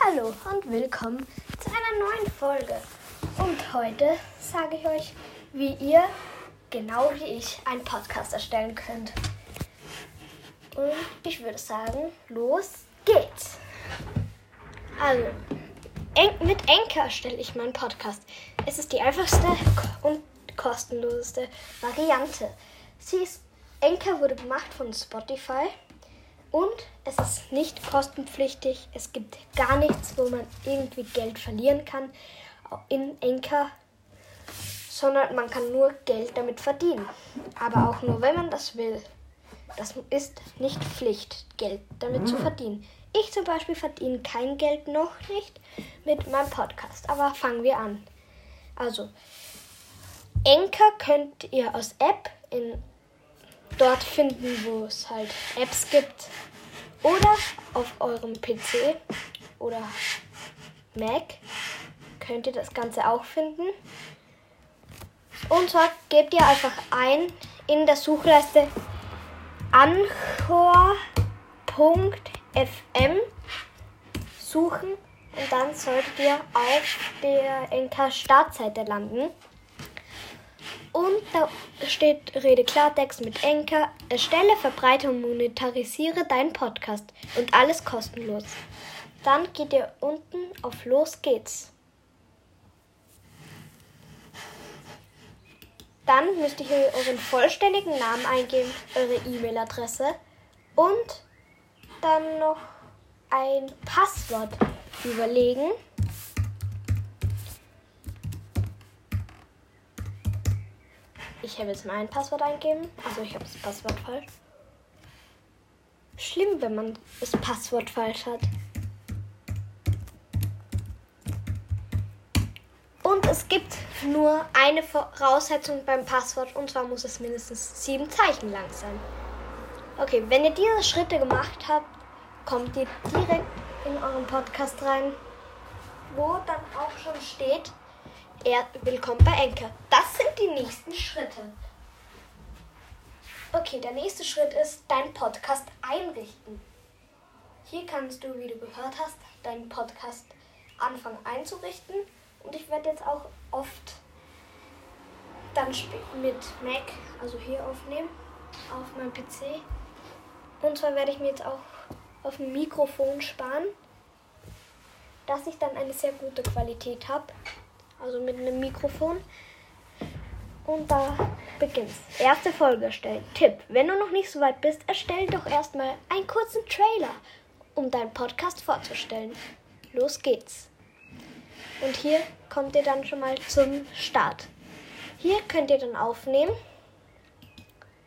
Hallo und willkommen zu einer neuen Folge. Und heute sage ich euch, wie ihr, genau wie ich, einen Podcast erstellen könnt. Und ich würde sagen, los geht's. Also, mit Anchor erstelle ich meinen Podcast. Es ist die einfachste und kostenloseste Variante. Sie ist, Anchor wurde gemacht von Spotify und es ist nicht kostenpflichtig. Es gibt gar nichts, wo man irgendwie Geld verlieren kann in Enker, sondern man kann nur Geld damit verdienen. Aber auch nur, wenn man das will. Das ist nicht Pflicht, Geld damit zu verdienen. Ich zum Beispiel verdiene kein Geld noch nicht mit meinem Podcast. Aber fangen wir an. Also, Enker könnt ihr aus App in dort finden, wo es halt Apps gibt. Oder auf eurem PC oder Mac könnt ihr das Ganze auch finden. Und zwar gebt ihr einfach ein in der Suchleiste anchor.fm suchen und dann solltet ihr auf der Enka Startseite landen. Und da steht Rede Klartext mit Enker. Erstelle, verbreite und monetarisiere deinen Podcast. Und alles kostenlos. Dann geht ihr unten auf Los geht's. Dann müsst ihr hier euren vollständigen Namen eingeben, eure E-Mail-Adresse und dann noch ein Passwort überlegen. Ich habe jetzt mein Passwort eingeben. Also ich habe das Passwort falsch. Schlimm, wenn man das Passwort falsch hat. Und es gibt nur eine Voraussetzung beim Passwort und zwar muss es mindestens sieben Zeichen lang sein. Okay, wenn ihr diese Schritte gemacht habt, kommt ihr direkt in euren Podcast rein, wo dann auch schon steht, er willkommen bei Enker. Das sind die nächsten Schritte. Okay, der nächste Schritt ist dein Podcast einrichten. Hier kannst du, wie du gehört hast, deinen Podcast anfangen einzurichten. Und ich werde jetzt auch oft dann mit Mac, also hier aufnehmen, auf meinem PC. Und zwar werde ich mir jetzt auch auf dem Mikrofon sparen, dass ich dann eine sehr gute Qualität habe also mit einem Mikrofon. Und da beginnt's. Erste Folge erstellen. Tipp: Wenn du noch nicht so weit bist, erstell doch erstmal einen kurzen Trailer, um deinen Podcast vorzustellen. Los geht's. Und hier kommt ihr dann schon mal zum Start. Hier könnt ihr dann aufnehmen.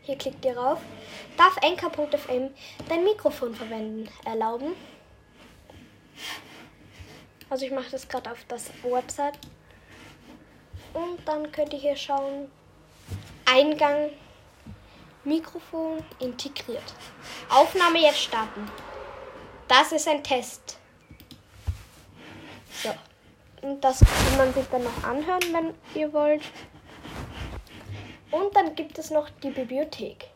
Hier klickt ihr rauf. Darf Anchor.fm dein Mikrofon verwenden? Erlauben. Also ich mache das gerade auf das Website und dann könnt ihr hier schauen, Eingang, Mikrofon integriert. Aufnahme jetzt starten. Das ist ein Test. So. Und das kann man sich dann noch anhören, wenn ihr wollt. Und dann gibt es noch die Bibliothek.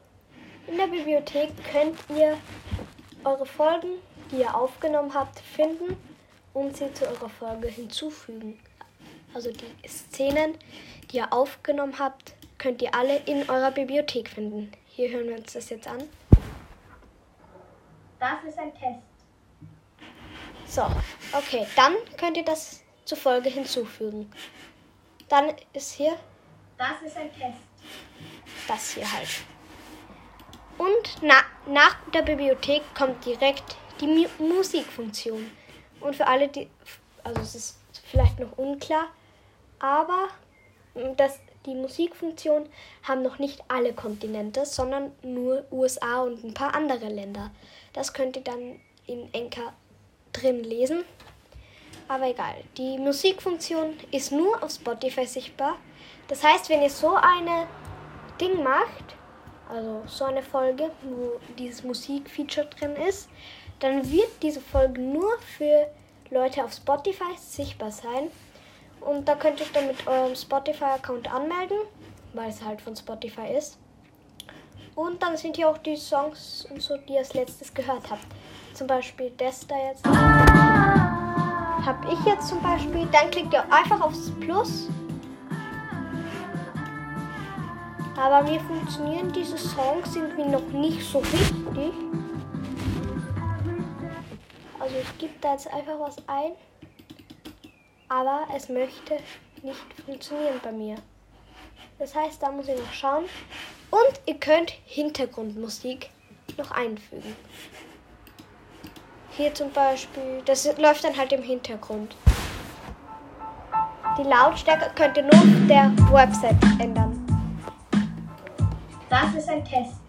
In der Bibliothek könnt ihr eure Folgen, die ihr aufgenommen habt, finden und sie zu eurer Folge hinzufügen also die Szenen, die ihr aufgenommen habt, könnt ihr alle in eurer Bibliothek finden. Hier hören wir uns das jetzt an. Das ist ein Test. So, okay, dann könnt ihr das zur Folge hinzufügen. Dann ist hier. Das ist ein Test. Das hier halt. Und na, nach der Bibliothek kommt direkt die Mu Musikfunktion. Und für alle, die. Also es ist vielleicht noch unklar, aber hm, das, die Musikfunktion haben noch nicht alle Kontinente, sondern nur USA und ein paar andere Länder. Das könnt ihr dann in Enka drin lesen. Aber egal, die Musikfunktion ist nur auf Spotify sichtbar. Das heißt, wenn ihr so eine Ding macht, also so eine Folge, wo dieses Musikfeature drin ist, dann wird diese Folge nur für Leute auf Spotify sichtbar sein. Und da könnt ihr euch dann mit eurem Spotify-Account anmelden, weil es halt von Spotify ist. Und dann sind hier auch die Songs und so, die ihr als letztes gehört habt. Zum Beispiel das da jetzt. habe ich jetzt zum Beispiel. Dann klickt ihr einfach aufs Plus. Aber mir funktionieren diese Songs irgendwie noch nicht so richtig. Also ich gebe da jetzt einfach was ein. Aber es möchte nicht funktionieren bei mir. Das heißt, da muss ich noch schauen. Und ihr könnt Hintergrundmusik noch einfügen. Hier zum Beispiel, das läuft dann halt im Hintergrund. Die Lautstärke könnt ihr nur auf der Website ändern. Das ist ein Test.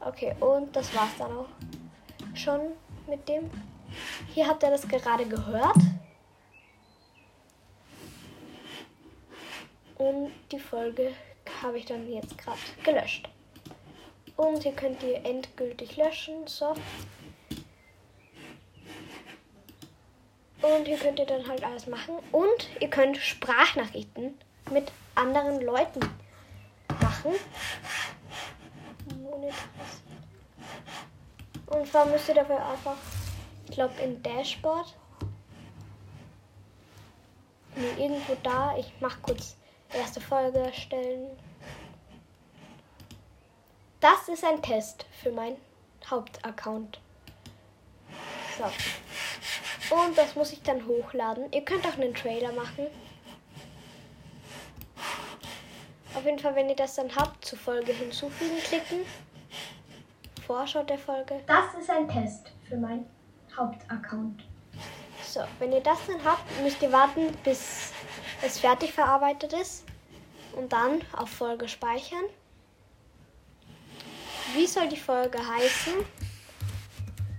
Okay, und das war's dann auch schon mit dem. Hier habt ihr das gerade gehört. Und die Folge habe ich dann jetzt gerade gelöscht. Und hier könnt ihr endgültig löschen. So. Und hier könnt ihr dann halt alles machen. Und ihr könnt Sprachnachrichten mit anderen Leuten machen. Und zwar müsst ihr dafür einfach, ich glaube, in Dashboard. Nee, irgendwo da. Ich mache kurz erste Folge erstellen. Das ist ein Test für meinen Hauptaccount. So. Und das muss ich dann hochladen. Ihr könnt auch einen Trailer machen. Auf jeden Fall, wenn ihr das dann habt, zur Folge hinzufügen klicken. Vorschau der Folge. Das ist ein Test für meinen Hauptaccount. So, wenn ihr das dann habt, müsst ihr warten, bis es fertig verarbeitet ist und dann auf Folge speichern. Wie soll die Folge heißen?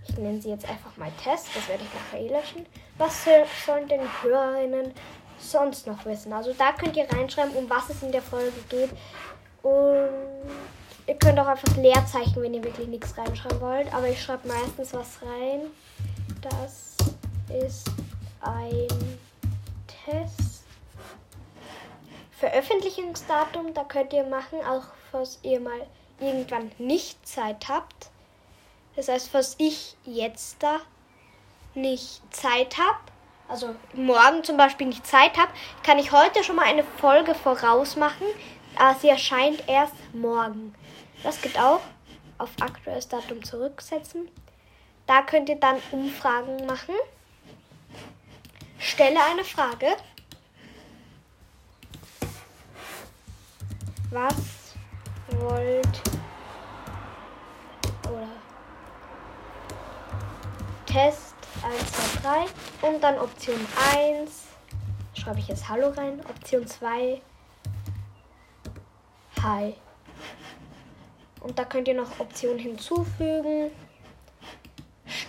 Ich nenne sie jetzt einfach mal Test, das werde ich nachher eh löschen. Was sollen denn Hörerinnen sonst noch wissen? Also da könnt ihr reinschreiben, um was es in der Folge geht. Und ihr könnt auch einfach Leerzeichen, wenn ihr wirklich nichts reinschreiben wollt. Aber ich schreibe meistens was rein. Das ist ein Test. Veröffentlichungsdatum, da könnt ihr machen, auch falls ihr mal irgendwann nicht Zeit habt. Das heißt, falls ich jetzt da nicht Zeit habe, also morgen zum Beispiel nicht Zeit habe, kann ich heute schon mal eine Folge vorausmachen. Aber sie erscheint erst morgen. Das geht auch. Auf aktuelles Datum zurücksetzen. Da könnt ihr dann Umfragen machen. Stelle eine Frage. Was wollt oder Test 1, 2, 3 und dann Option 1 schreibe ich jetzt Hallo rein, Option 2 Hi. Und da könnt ihr noch Optionen hinzufügen.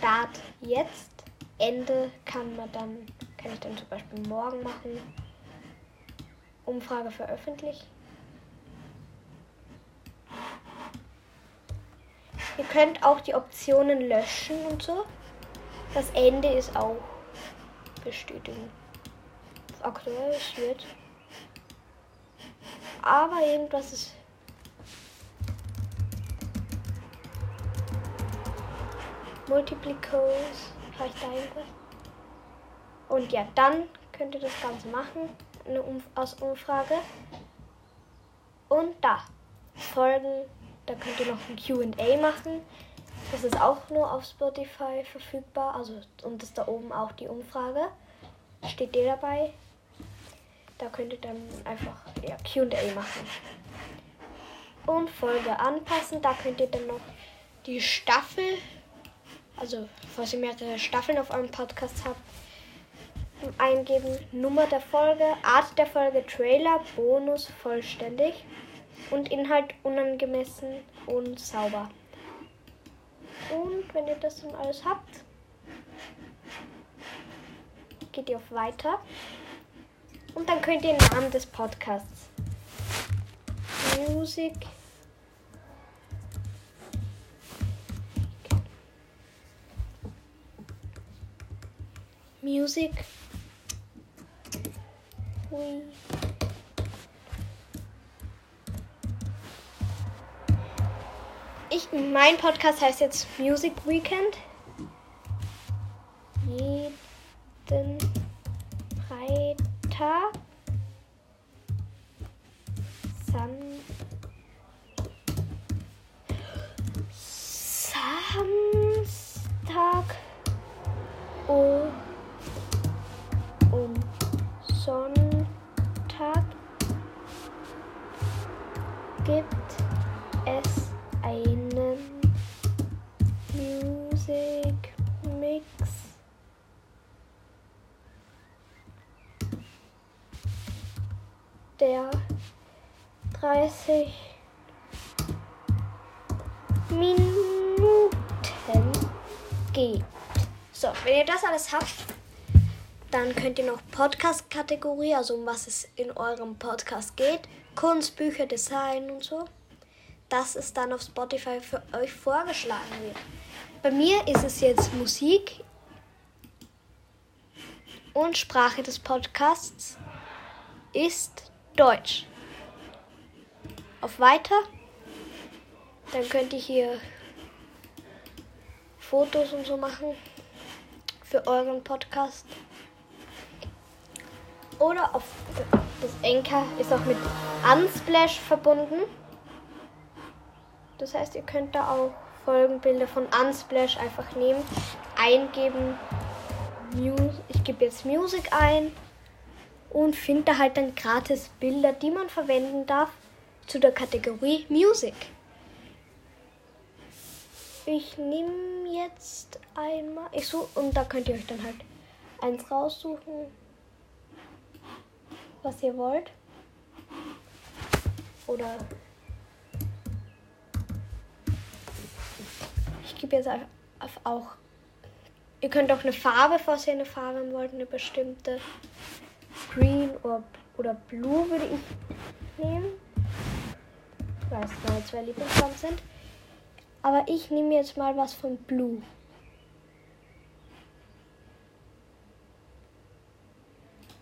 Start jetzt. Ende kann man dann, kann ich dann zum Beispiel morgen machen. Umfrage veröffentlichen. Ihr könnt auch die Optionen löschen und so. Das Ende ist auch bestätigen. Aktuell wird. Aber irgendwas ist. Multiplicos. Vielleicht da irgendwas. Und ja, dann könnt ihr das Ganze machen. Eine Umf aus Umfrage. Und da. Folgen da könnt ihr noch ein QA machen. Das ist auch nur auf Spotify verfügbar. Also, und ist da oben auch die Umfrage. Steht der dabei. Da könnt ihr dann einfach ja, QA machen. Und Folge anpassen. Da könnt ihr dann noch die Staffel, also falls ihr mehrere Staffeln auf eurem Podcast habt, eingeben. Nummer der Folge, Art der Folge, Trailer, Bonus, vollständig und Inhalt unangemessen und sauber. Und wenn ihr das dann alles habt, geht ihr auf Weiter und dann könnt ihr den Namen des Podcasts Music Music We ich, mein Podcast heißt jetzt Music Weekend. Der 30 Minuten geht. So, wenn ihr das alles habt, dann könnt ihr noch Podcast-Kategorie, also um was es in eurem Podcast geht, Kunst, Bücher, Design und so, dass es dann auf Spotify für euch vorgeschlagen wird. Bei mir ist es jetzt Musik und Sprache des Podcasts ist Deutsch. Auf Weiter, dann könnt ihr hier Fotos und so machen für euren Podcast. Oder auf das Enker ist auch mit Unsplash verbunden. Das heißt, ihr könnt da auch Folgenbilder von Unsplash einfach nehmen, eingeben. Ich gebe jetzt Music ein und finde da halt dann gratis Bilder, die man verwenden darf zu der Kategorie Music. Ich nehme jetzt einmal. Ich suche und da könnt ihr euch dann halt eins raussuchen, was ihr wollt. Oder ich gebe jetzt auf auch. Ihr könnt auch eine Farbe, falls ihr eine Farbe wollt, eine bestimmte. Green oder, oder Blue würde ich nehmen. Weil es meine zwei Lieblingsfarben sind. Aber ich nehme jetzt mal was von Blue.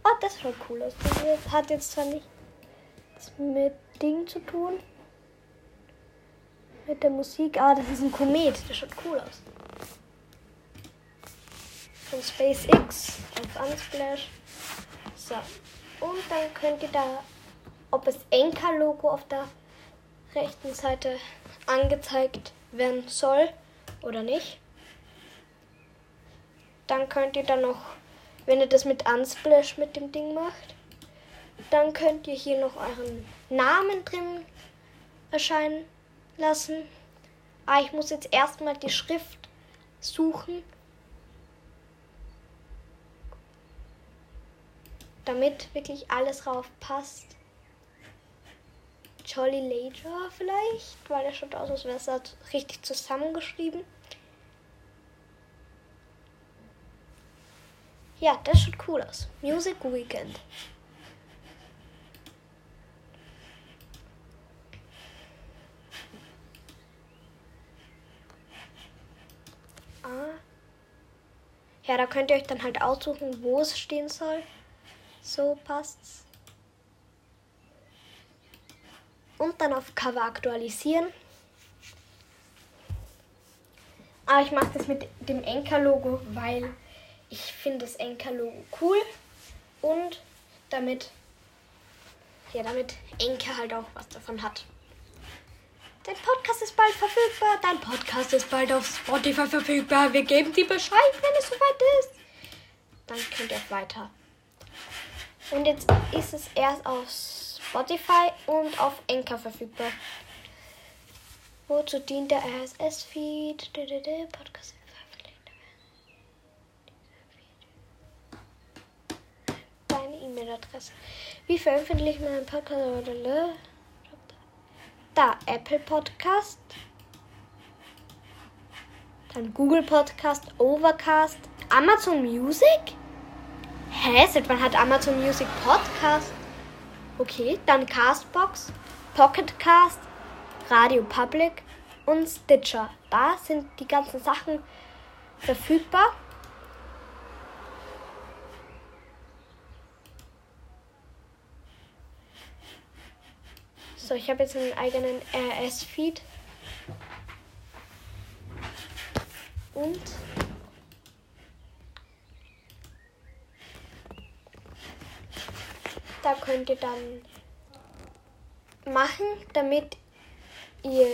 Oh, das schaut cool aus. Das hat jetzt zwar nichts mit Ding zu tun. Mit der Musik. Ah, das ist ein Komet. Das schaut cool aus. Von SpaceX auf Unsplash. So. Und dann könnt ihr da, ob es Enka-Logo auf der rechten Seite angezeigt werden soll oder nicht. Dann könnt ihr dann noch, wenn ihr das mit Unsplash mit dem Ding macht, dann könnt ihr hier noch euren Namen drin erscheinen lassen. Ah, ich muss jetzt erstmal die Schrift suchen, damit wirklich alles drauf passt. Jolly Lager vielleicht, weil er schaut aus, als wäre es richtig zusammengeschrieben. Ja, das schaut cool aus. Music Weekend. Ah. Ja, da könnt ihr euch dann halt aussuchen, wo es stehen soll. So passt's. und dann auf Cover aktualisieren. Aber ah, ich mache das mit dem Enker-Logo, weil ich finde das Enker-Logo cool und damit, ja, damit Enker halt auch was davon hat. Dein Podcast ist bald verfügbar. Dein Podcast ist bald auf Spotify verfügbar. Wir geben dir Bescheid, wenn es soweit ist. Dann könnt ihr weiter. Und jetzt ist es erst aus Spotify und auf Anchor verfügbar. Wozu dient der RSS-Feed? Podcast Deine E-Mail-Adresse. Wie veröffentliche ich meinen Podcast? Da, Apple Podcast. Dann Google Podcast, Overcast, Amazon Music? Hä? Seit wann hat Amazon Music Podcast? Okay, dann Castbox, Pocketcast, Radio Public und Stitcher. Da sind die ganzen Sachen verfügbar. So, ich habe jetzt einen eigenen RS-Feed. Und Da könnt ihr dann machen, damit ihr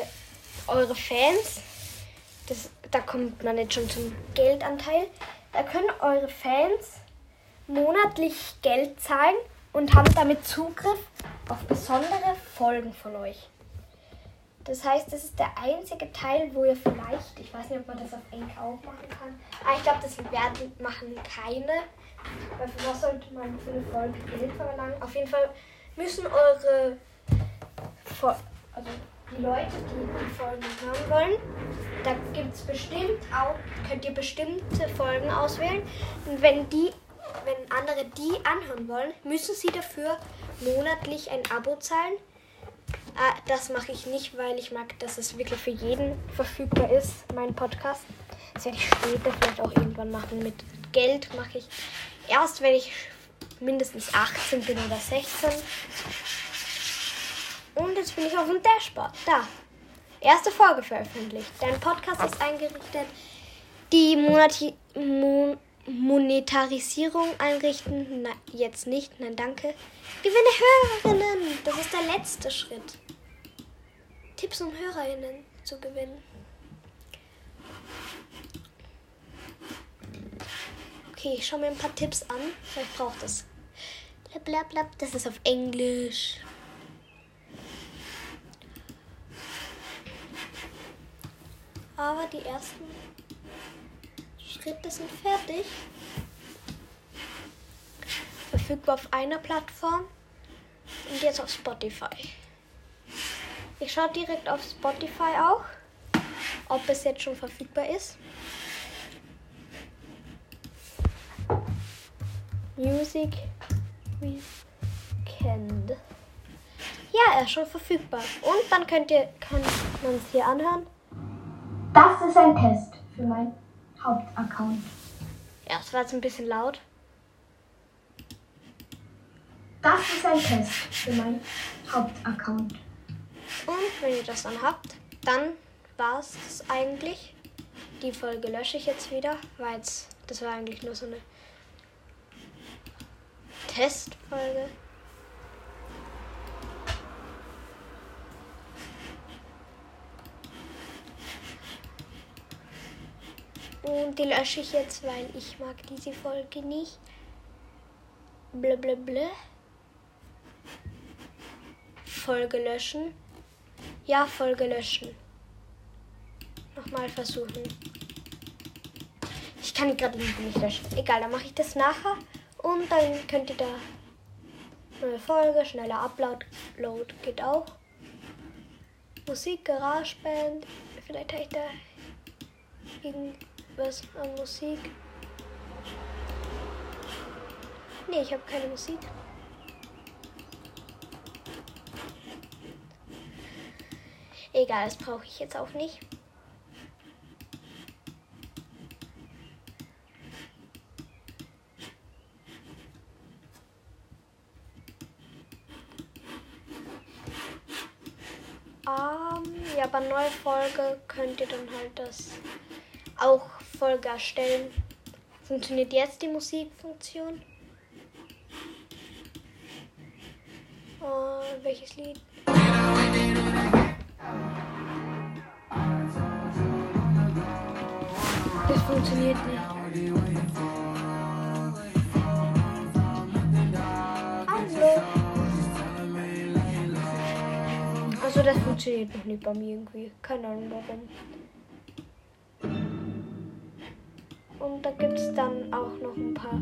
eure Fans, das, da kommt man jetzt schon zum Geldanteil, da können eure Fans monatlich Geld zahlen und haben damit Zugriff auf besondere Folgen von euch. Das heißt, das ist der einzige Teil, wo ihr vielleicht, ich weiß nicht, ob man das auf Enk auch machen kann, aber ich glaube, das werden machen keine. Weil für was sollte man für eine Folge Geld verlangen? Auf jeden Fall müssen eure, also die Leute, die die Folgen hören wollen, da gibt es bestimmt auch, könnt ihr bestimmte Folgen auswählen. Und wenn die, wenn andere die anhören wollen, müssen sie dafür monatlich ein Abo zahlen Ah, das mache ich nicht, weil ich mag, dass es wirklich für jeden verfügbar ist, mein Podcast. Das werde ich später vielleicht auch irgendwann machen. Mit Geld mache ich erst, wenn ich mindestens 18 bin oder 16. Und jetzt bin ich auf dem Dashboard. Da. Erste Folge veröffentlicht. Dein Podcast ist eingerichtet. Die Monati Mon Monetarisierung einrichten. Na, jetzt nicht. Nein, danke. Gewinne Hörerinnen. Das ist der letzte Schritt. Tipps, um HörerInnen zu gewinnen. Okay, ich schaue mir ein paar Tipps an. Vielleicht braucht das. Blablabla. Das ist auf Englisch. Aber die ersten Schritte sind fertig. Verfügbar auf einer Plattform und jetzt auf Spotify. Ich schaue direkt auf Spotify auch, ob es jetzt schon verfügbar ist. Music Weekend. Ja, er ist schon verfügbar. Und dann könnt ihr, kann man es hier anhören. Das ist ein Test für meinen Hauptaccount. Ja, es war jetzt ein bisschen laut. Das ist ein Test für meinen Hauptaccount. Und wenn ihr das dann habt, dann war es das eigentlich. Die Folge lösche ich jetzt wieder, weil das war eigentlich nur so eine Testfolge. Und die lösche ich jetzt, weil ich mag diese Folge nicht. Blablabla. Folge löschen. Ja, Folge löschen. Nochmal versuchen. Ich kann die gerade nicht löschen. Egal, dann mache ich das nachher. Und dann könnt ihr da neue Folge, schneller Upload Load geht auch. Musik, GarageBand. Vielleicht habe ich da irgendwas an Musik. Nee, ich habe keine Musik. Egal, das brauche ich jetzt auch nicht. Um, ja, bei neuer Folge könnt ihr dann halt das auch Folge erstellen. Funktioniert jetzt die Musikfunktion? Uh, welches Lied? Das funktioniert nicht. Also das funktioniert noch nicht bei mir irgendwie. Keine Ahnung warum. Und da gibt es dann auch noch ein paar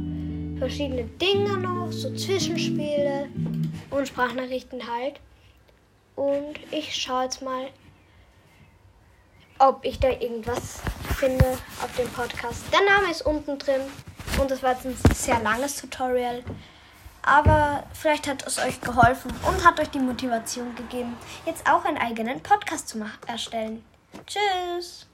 verschiedene Dinge noch, so Zwischenspiele und Sprachnachrichten halt. Und ich schaue jetzt mal, ob ich da irgendwas finde auf dem Podcast. Der Name ist unten drin und das war jetzt ein sehr langes Tutorial. Aber vielleicht hat es euch geholfen und hat euch die Motivation gegeben, jetzt auch einen eigenen Podcast zu erstellen. Tschüss!